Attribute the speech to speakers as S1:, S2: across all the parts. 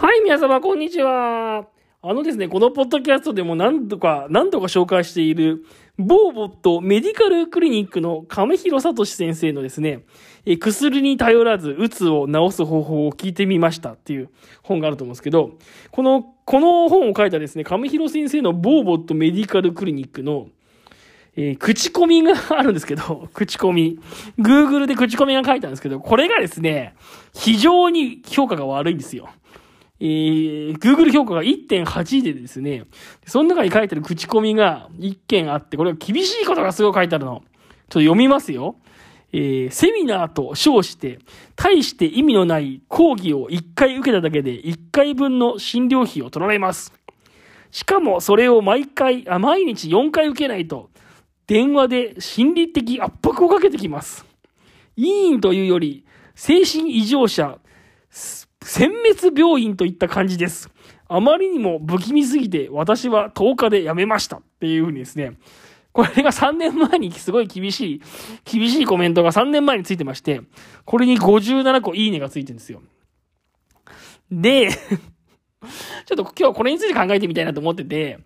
S1: はい、皆様、こんにちは。あのですね、このポッドキャストでも何度か、何度か紹介している、ボーボットメディカルクリニックの亀広聡先生のですね、え薬に頼らず、うつを治す方法を聞いてみましたっていう本があると思うんですけど、この、この本を書いたですね、亀広先生のボーボットメディカルクリニックの、えー口コミがあるんですけど、口コミ。Google で口コミが書いたんですけど、これがですね、非常に評価が悪いんですよ。えー、Google 評価が1.8でですね、その中に書いてる口コミが1件あって、これは厳しいことがすごい書いてあるの。ちょっと読みますよ。えー、セミナーと称して、大して意味のない講義を1回受けただけで1回分の診療費を取られます。しかもそれを毎回、あ、毎日4回受けないと、電話で心理的圧迫をかけてきます。委員というより、精神異常者、殲滅病院といった感じです。あまりにも不気味すぎて、私は10日で辞めました。っていうふうにですね、これが3年前にすごい厳しい、厳しいコメントが3年前についてまして、これに57個いいねがついてるんですよ。で、ちょっと今日はこれについて考えてみたいなと思ってて、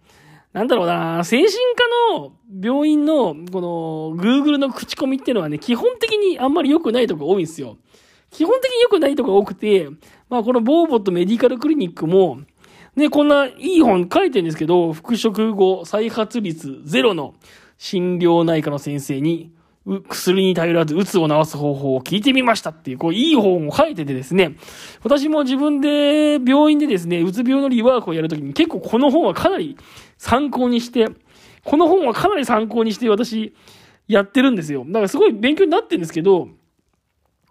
S1: なんだろうな、精神科の病院の、この、Google の口コミっていうのはね、基本的にあんまり良くないとこ多いんですよ。基本的に良くないとこが多くて、まあこのボーボットメディカルクリニックも、ね、こんないい本書いてるんですけど、復職後再発率ゼロの心療内科の先生に、薬に頼らず、うつを治す方法を聞いてみましたっていう、こう、いい本を書いててですね、私も自分で病院でですね、うつ病のリワークをやるときに結構この本はかなり参考にして、この本はかなり参考にして私、やってるんですよ。だからすごい勉強になってるんですけど、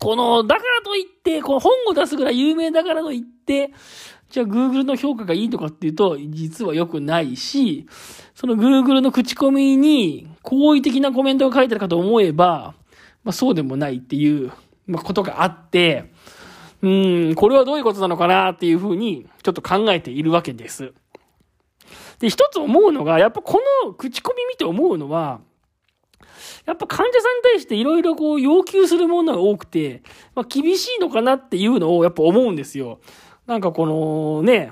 S1: この、だからといって、この本を出すぐらい有名だからといって、じゃあ Google の評価がいいとかっていうと、実は良くないし、その Google の口コミに好意的なコメントが書いてあるかと思えば、まあそうでもないっていう、まあ、ことがあって、うん、これはどういうことなのかなっていうふうに、ちょっと考えているわけです。で、一つ思うのが、やっぱこの口コミ見て思うのは、やっぱ患者さんに対していろいろこう要求するものが多くて、まあ厳しいのかなっていうのをやっぱ思うんですよ。なんかこのね、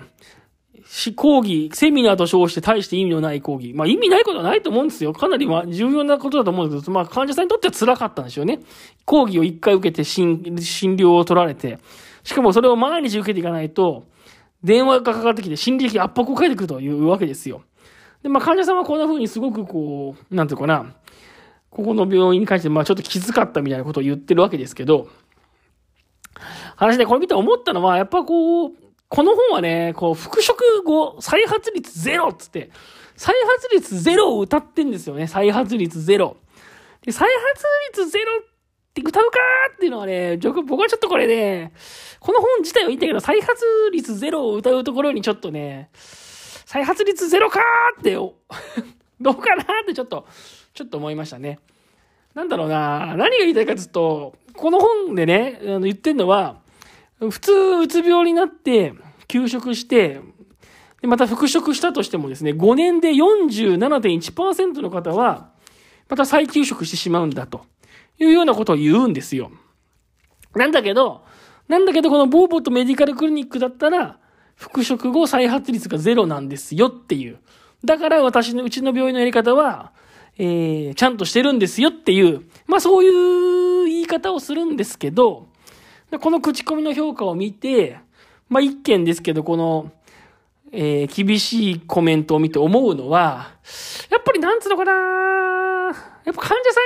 S1: 講義、セミナーと称して大して意味のない講義。まあ意味ないことはないと思うんですよ。かなりま重要なことだと思うんですけど、まあ患者さんにとっては辛かったんでしょうね。講義を一回受けて診診療を取られて、しかもそれを毎日受けていかないと、電話がかかってきて心理的圧迫をかけてくるというわけですよ。で、まあ患者さんはこんな風にすごくこう、なんていうかな、ここの病院に関して、まあちょっときつかったみたいなことを言ってるわけですけど、話でこれ見て思ったのは、やっぱこう、この本はね、こう、復職後、再発率ゼロっつって、再発率ゼロを歌ってんですよね。再発率ゼロ。で、再発率ゼロって歌うかーっていうのはね、僕はちょっとこれね、この本自体はいいんだけど、再発率ゼロを歌うところにちょっとね、再発率ゼロかーって、どうかなーってちょっと、ちょっと思いましたね。なんだろうな何が言いたいかというと、この本でね、あの言ってんのは、普通、うつ病になって、休職して、でまた復職したとしてもですね、5年で47.1%の方は、また再休職してしまうんだというようなことを言うんですよ。なんだけど、なんだけどこのボーボットメディカルクリニックだったら、復職後再発率がゼロなんですよっていう。だから私のうちの病院のやり方は、えー、ちゃんとしてるんですよっていう、まあそういう言い方をするんですけど、この口コミの評価を見て、まあ一件ですけど、この、えー、厳しいコメントを見て思うのは、やっぱりなんつうのかなやっぱ患者さ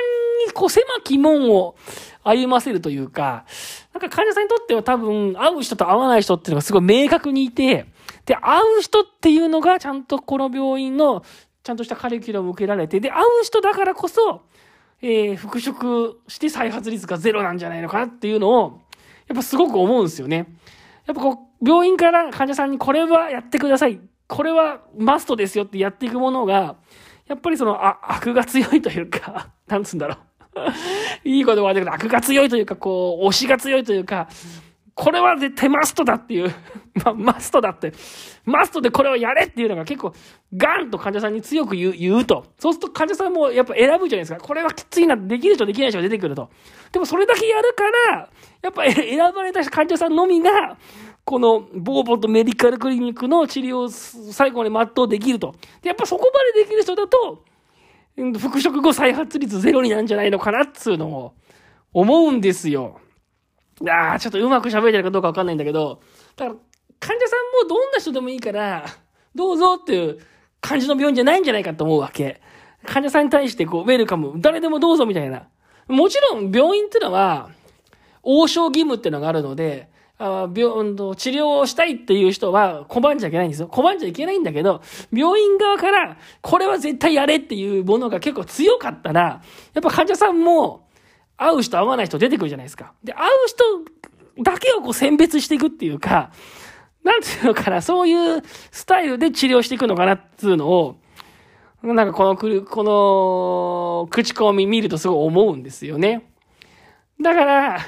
S1: んにこう狭き門を歩ませるというか、なんか患者さんにとっては多分会う人と会わない人っていうのがすごい明確にいて、で、会う人っていうのがちゃんとこの病院のちゃんとしたカリキュラムを受けられて、で、会う人だからこそ、えー、復職して再発率がゼロなんじゃないのかなっていうのを、やっぱすごく思うんですよね。やっぱこう、病院から患者さんにこれはやってください。これはマストですよってやっていくものが、やっぱりその、あ、悪が強いというか、なんつうんだろう。いい言葉が出るけど、悪が強いというか、こう、推しが強いというか、これは絶対マストだっていう、ま、マストだって、マストでこれをやれっていうのが結構、ガンと患者さんに強く言うと。そうすると患者さんもやっぱ選ぶじゃないですか。これはきついな、できる人できない人が出てくると。でもそれだけやるから、やっぱ 選ばれた患者さんのみが、このボーボとメディカルクリニックの治療を最後まで全うできると。で、やっぱそこまでできる人だと、復職後再発率ゼロになるんじゃないのかなっつうのを思うんですよ。ああ、ちょっとうまく喋れてるかどうかわかんないんだけど、だから患者さんもどんな人でもいいから、どうぞっていう感じの病院じゃないんじゃないかと思うわけ。患者さんに対してこう、ウェルカム、誰でもどうぞみたいな。もちろん病院ってのは、応召義務ってのがあるので、あ病、治療をしたいっていう人は拒んじゃいけないんですよ。拒んじゃいけないんだけど、病院側から、これは絶対やれっていうものが結構強かったら、やっぱ患者さんも、会う人会わない人出てくるじゃないですか。で、会う人だけをこう選別していくっていうか、なんていうのかな、そういうスタイルで治療していくのかなっていうのを、なんかこのく、この、口コミ見るとすごい思うんですよね。だから、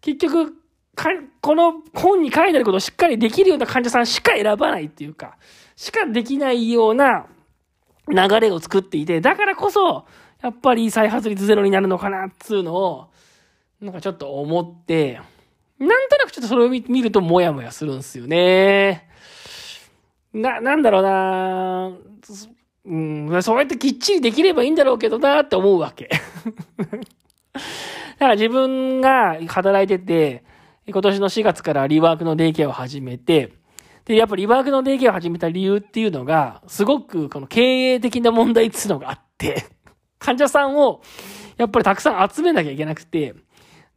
S1: 結局、か、この本に書いてあることをしっかりできるような患者さんしか選ばないっていうか、しかできないような流れを作っていて、だからこそ、やっぱり再発率ゼロになるのかなっつうのを、なんかちょっと思って、なんとなくちょっとそれを見るともやもやするんすよね。な、なんだろうなうん、そうやってきっちりできればいいんだろうけどなって思うわけ。だから自分が働いてて、今年の4月からリワークのデイケアを始めて、で、やっぱりリワークのデイケアを始めた理由っていうのが、すごくこの経営的な問題っていうのがあって、患者さんをやっぱりたくさん集めなきゃいけなくて、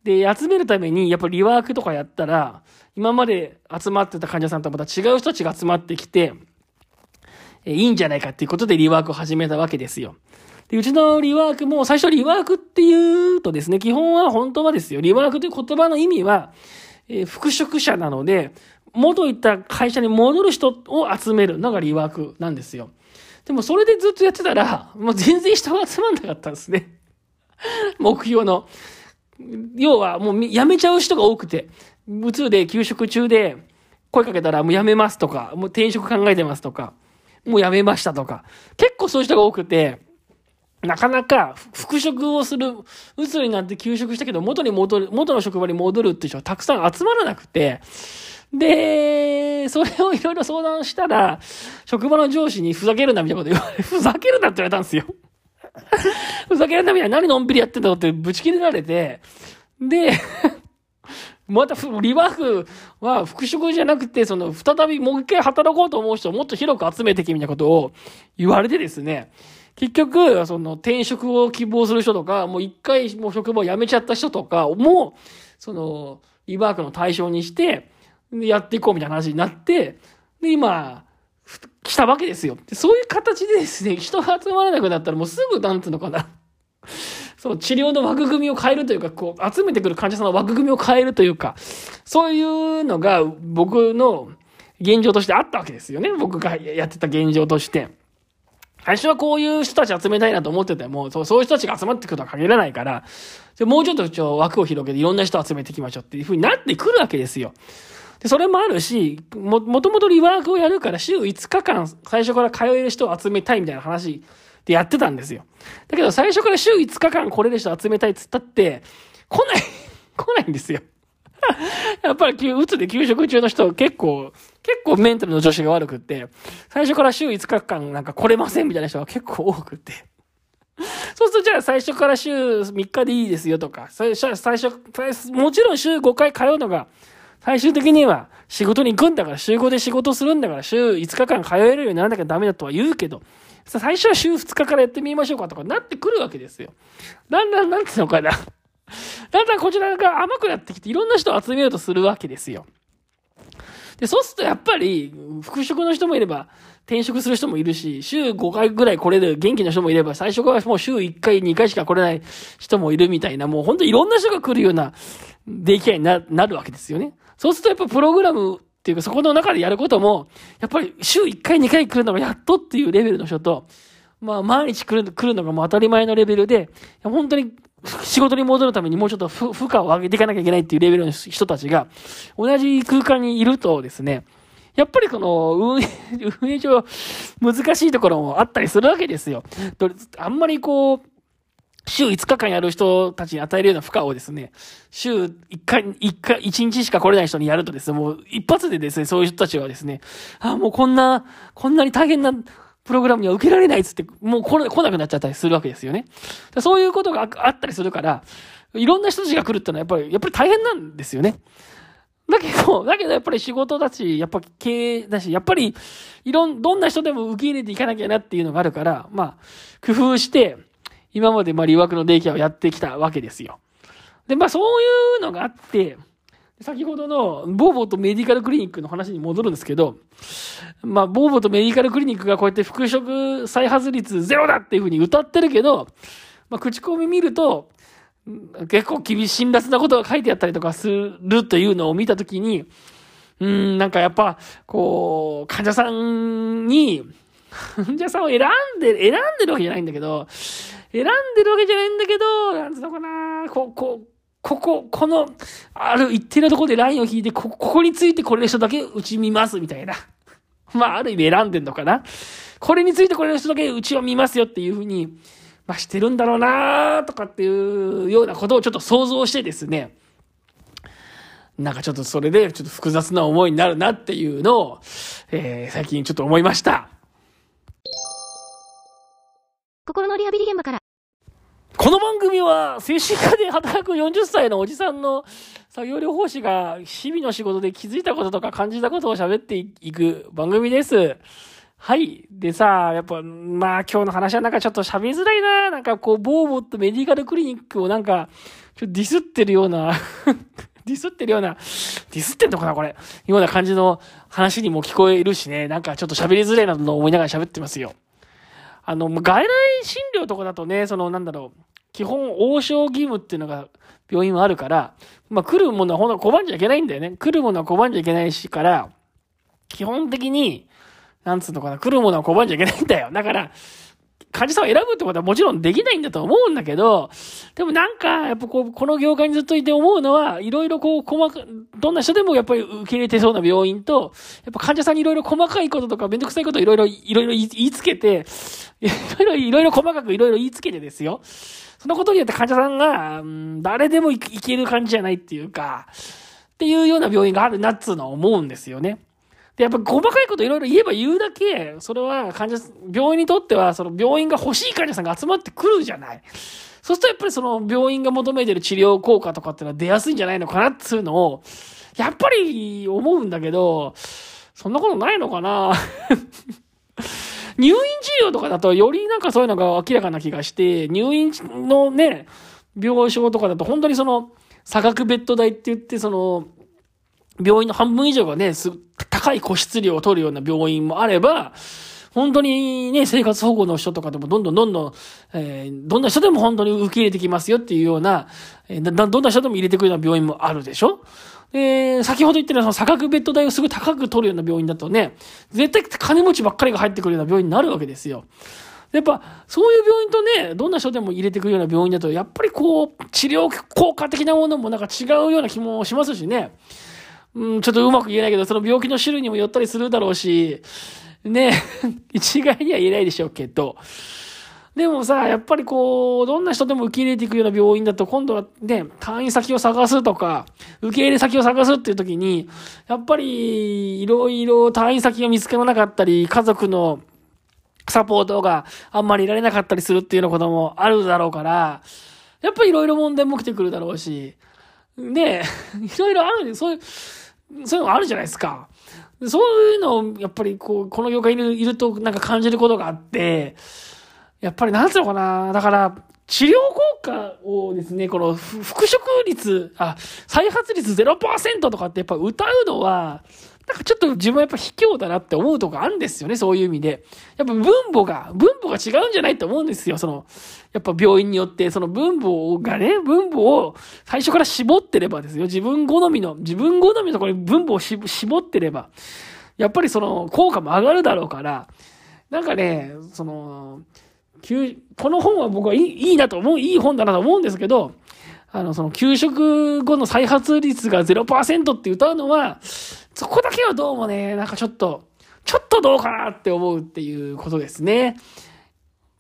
S1: で、集めるためにやっぱりリワークとかやったら、今まで集まってた患者さんとまた違う人たちが集まってきて、えいいんじゃないかっていうことでリワークを始めたわけですよ。で、うちのリワークも最初リワークっていうとですね、基本は本当はですよ。リワークという言葉の意味は、えー、復職者なので、元行った会社に戻る人を集めるのがリワークなんですよ。でもそれでずっとやってたら、もう全然人が集まんなかったんですね。目標の。要はもう辞めちゃう人が多くて、無痛で休職中で声かけたらもう辞めますとか、もう転職考えてますとか、もう辞めましたとか、結構そういう人が多くて、なかなか復職をする、うつになって休職したけど、元に戻る、元の職場に戻るっていう人がたくさん集まらなくて、で、それをいろいろ相談したら、職場の上司にふざけるなみたいなこと言われ、ふざけるなって言われたんですよ。ふざけるなみたいな、何のんびりやってんだろうってぶち切れられて、で、また、リワークは復職じゃなくて、その、再びもう一回働こうと思う人をもっと広く集めてきみたいなことを言われてですね、結局、その、転職を希望する人とか、もう一回もう職場を辞めちゃった人とかも、その、リワークの対象にして、やっていこうみたいな話になって、で、今、来たわけですよ。そういう形でですね、人が集まらなくなったらもうすぐ、なんつうのかな。その治療の枠組みを変えるというか、こう、集めてくる患者さんの枠組みを変えるというか、そういうのが僕の現状としてあったわけですよね。僕がやってた現状として。最初はこういう人たち集めたいなと思ってても、そうそういう人たちが集まってくるとは限らないから、もうちょっとちょ枠を広げていろんな人を集めていきましょうっていう風になってくるわけですよ。で、それもあるし、も、もともとリワークをやるから週5日間最初から通える人を集めたいみたいな話でやってたんですよ。だけど最初から週5日間来れる人集めたいっつったって、来ない 来ないんですよ。やっぱり、うつで休職中の人結構、結構メンタルの調子が悪くって、最初から週5日間なんか来れませんみたいな人が結構多くって。そうするとじゃあ最初から週3日でいいですよとか、最初、最初、もちろん週5回通うのが、最終的には仕事に行くんだから、週5で仕事するんだから、週5日間通えるようにならなきゃダメだとは言うけど、最初は週2日からやってみましょうかとかなってくるわけですよ。だんだん、なんていうのかな。だんだんこちらが甘くなってきて、いろんな人を集めようとするわけですよ。で、そうするとやっぱり、復職の人もいれば、転職する人もいるし、週5回ぐらい来れる元気な人もいれば、最初からもう週1回、2回しか来れない人もいるみたいな、もう本当いろんな人が来るような出来合いになるわけですよね。そうするとやっぱプログラムっていうか、そこの中でやることも、やっぱり週1回2回来るのがやっとっていうレベルの人と、まあ毎日来る来るのがもう当たり前のレベルで、本当に 仕事に戻るためにもうちょっと負荷を上げていかなきゃいけないっていうレベルの人たちが、同じ空間にいるとですね、やっぱりこの運営、運営上難しいところもあったりするわけですよ。あんまりこう、週5日間やる人たちに与えるような負荷をですね、週1回、1回、1日しか来れない人にやるとですね、もう一発でですね、そういう人たちはですね、あ、もうこんな、こんなに大変なプログラムには受けられないっつって、もう来なくなっちゃったりするわけですよね。そういうことがあったりするから、いろんな人たちが来るってのはやっぱり、やっぱり大変なんですよね。だけど、だけどやっぱり仕事だし、やっぱ経営だし、やっぱり、いろん、どんな人でも受け入れていかなきゃなっていうのがあるから、まあ、工夫して、今までまあ、留学のデイケアをやってきたわけですよ。で、まあ、そういうのがあって、先ほどのボーボーとメディカルクリニックの話に戻るんですけど、まあ、ボーボーとメディカルクリニックがこうやって復職再発率ゼロだっていうふうに歌ってるけど、まあ、口コミ見ると、結構厳しい、辛辣なことが書いてあったりとかするというのを見たときに、うん、なんかやっぱ、こう、患者さんに、患者さんを選んで、選んでるわけじゃないんだけど、選んでるわけじゃないんだけど、なんつうのかな、こう、こう、ここ、この、ある一定のところでラインを引いて、こ、ここについてこれの人だけ打ち見ます、みたいな。まあ、ある意味選んでんのかな。これについてこれの人だけうちを見ますよっていうふうに、まあ、してるんだろうなとかっていうようなことをちょっと想像してですね、なんかちょっとそれでちょっと複雑な思いになるなっていうのを、えー、最近ちょっと思いました。
S2: 心のリハビリ現場から。
S1: この番組は精神科で働く40歳のおじさんの作業療法士が日々の仕事で気づいたこととか感じたことを喋っていく番組です。はい。でさ、やっぱ、まあ今日の話はなんかちょっと喋りづらいな。なんかこう、ボーボットメディカルクリニックをなんか、ちょっとディスってるような ディスってるような、ディスってんのかなこれ。ような感じの話にも聞こえるしね。なんかちょっと喋りづらいなと思いながら喋ってますよ。あの、外来診療とかだとね、そのなんだろう、基本応召義務っていうのが病院はあるから、まあ来るものはほんと拒んじゃいけないんだよね。来るものは拒んじゃいけないしから、基本的に、なんつうのかな、来るものは拒んじゃいけないんだよ。だから、患者さんを選ぶってことはもちろんできないんだと思うんだけど、でもなんか、やっぱこう、この業界にずっといて思うのは、いろいろこう、細か、どんな人でもやっぱり受け入れてそうな病院と、やっぱ患者さんにいろいろ細かいこととかめんどくさいこといろいろ、いろいろ言いつけて、いろいろ、いろいろ細かくいろいろ言いつけてですよ。そのことによって患者さんが、うん、誰でもいける感じじゃないっていうか、っていうような病院があるなっつうのは思うんですよね。で、やっぱ細かいこといろいろ言えば言うだけ、それは患者、病院にとっては、その病院が欲しい患者さんが集まってくるじゃない。そうするとやっぱりその病院が求めてる治療効果とかっていうのは出やすいんじゃないのかなっつうのを、やっぱり思うんだけど、そんなことないのかな 入院治療とかだとよりなんかそういうのが明らかな気がして、入院のね、病床とかだと本当にその、差額ベッド代って言って、その、病院の半分以上がね、高い個室料を取るような病院もあれば、本当にね、生活保護の人とかでもどんどんどんどん、えー、どんな人でも本当に受け入れてきますよっていうような、えー、どんな人でも入れてくるような病院もあるでしょ？で、先ほど言ったようなその差額ベッド代をすぐ高く取るような病院だとね、絶対金持ちばっかりが入ってくるような病院になるわけですよ。やっぱ、そういう病院とね、どんな人でも入れてくるような病院だと、やっぱりこう、治療効果的なものもなんか違うような気もしますしね。うん、ちょっとうまく言えないけど、その病気の種類にもよったりするだろうし、ね、一概には言えないでしょうけど、でもさ、やっぱりこう、どんな人でも受け入れていくような病院だと、今度はね、退院先を探すとか、受け入れ先を探すっていう時に、やっぱり、いろいろ退院先が見つからなかったり、家族のサポートがあんまりいられなかったりするっていうようなこともあるだろうから、やっぱりいろいろ問題も来てくるだろうし、で、いろいろあるんで、そういう、そういうのあるじゃないですか。そういうのを、やっぱりこう、この業界にいるとなんか感じることがあって、やっぱりなんつうのかな、だから、治療効果をですね、この復職率、あ、再発率0%とかってやっぱ歌うのは、なんかちょっと自分はやっぱ卑怯だなって思うとこあるんですよね、そういう意味で。やっぱ分母が、分母が違うんじゃないと思うんですよ、その、やっぱ病院によって、その分母がね、分母を最初から絞ってればですよ、自分好みの、自分好みのところに分母を絞ってれば、やっぱりその効果も上がるだろうから、なんかね、その、この本は僕はいいいいなと思う、いい本だなと思うんですけど、あの、その、給食後の再発率が0%って歌うのは、そこだけはどうもね、なんかちょっと、ちょっとどうかなって思うっていうことですね。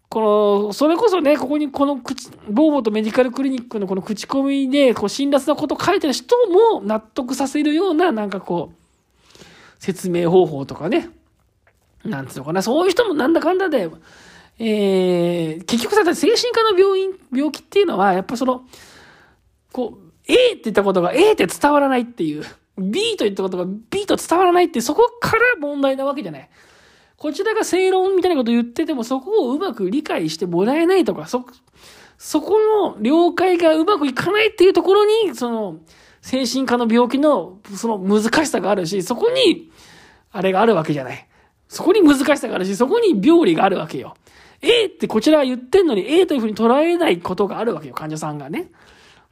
S1: この、それこそね、ここにこの口、ボーボとメディカルクリニックのこの口コミで、こう、辛辣なこと書いてる人も納得させるような、なんかこう、説明方法とかね。なんつうのかな、そういう人もなんだかんだで、えー、結局さ、精神科の病院、病気っていうのは、やっぱその、こう、A って言ったことが A って伝わらないっていう、B と言ったことが B と伝わらないって、そこから問題なわけじゃない。こちらが正論みたいなこと言ってても、そこをうまく理解してもらえないとか、そ、そこの了解がうまくいかないっていうところに、その、精神科の病気の、その難しさがあるし、そこに、あれがあるわけじゃない。そこに難しさがあるし、そこに病理があるわけよ。A ってこちらは言ってんのに A というふうに捉えないことがあるわけよ、患者さんがね。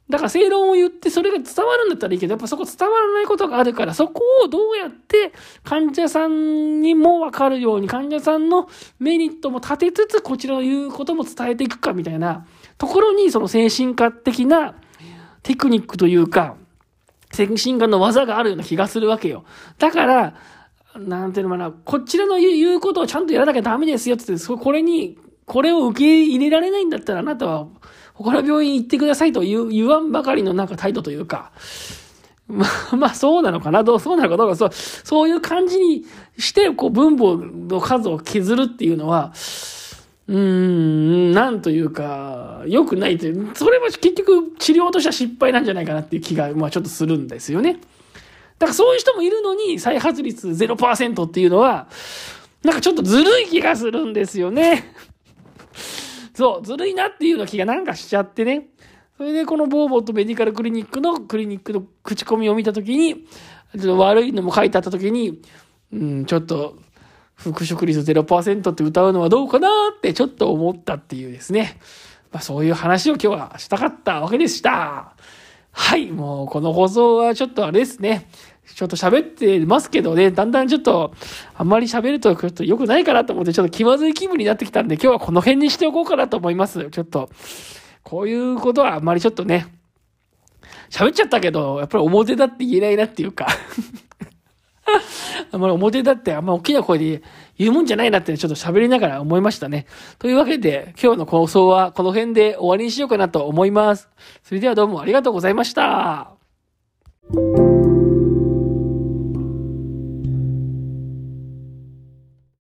S1: だから正論を言ってそれが伝わるんだったらいいけど、やっぱそこ伝わらないことがあるから、そこをどうやって患者さんにもわかるように、患者さんのメリットも立てつつ、こちらの言うことも伝えていくかみたいなところに、その精神科的なテクニックというか、精神科の技があるような気がするわけよ。だから、なんていうのかな、こちらの言うことをちゃんとやらなきゃダメですよってって、これに、これを受け入れられないんだったらあなたは他の病院行ってくださいと言言わんばかりのなんか態度というか、まあ、まあ、そうなのかな。どう、そうなのか。どうか、そう、そういう感じにして、こう、分母の数を削るっていうのは、うーん、なんというか、良くないという、それも結局治療としては失敗なんじゃないかなっていう気が、まあちょっとするんですよね。だからそういう人もいるのに、再発率0%っていうのは、なんかちょっとずるい気がするんですよね。そう、ずるいなっていうような気がなんかしちゃってね。それでこのボーボーとメディカルクリニックのクリニックの口コミを見たときに、ちょっと悪いのも書いてあったときに、うん、ちょっと、復職率0%って歌うのはどうかなってちょっと思ったっていうですね。まあそういう話を今日はしたかったわけでした。はい、もうこの放送はちょっとあれですね。ちょっと喋ってますけどね、だんだんちょっと、あんまり喋るとちょっと良くないかなと思って、ちょっと気まずい気分になってきたんで、今日はこの辺にしておこうかなと思います。ちょっと、こういうことはあんまりちょっとね、喋っちゃったけど、やっぱり表だって言えないなっていうか あんまり表だってあんま大きな声で言うもんじゃないなってちょっと喋りながら思いましたね。というわけで、今日の放送はこの辺で終わりにしようかなと思います。それではどうもありがとうございました。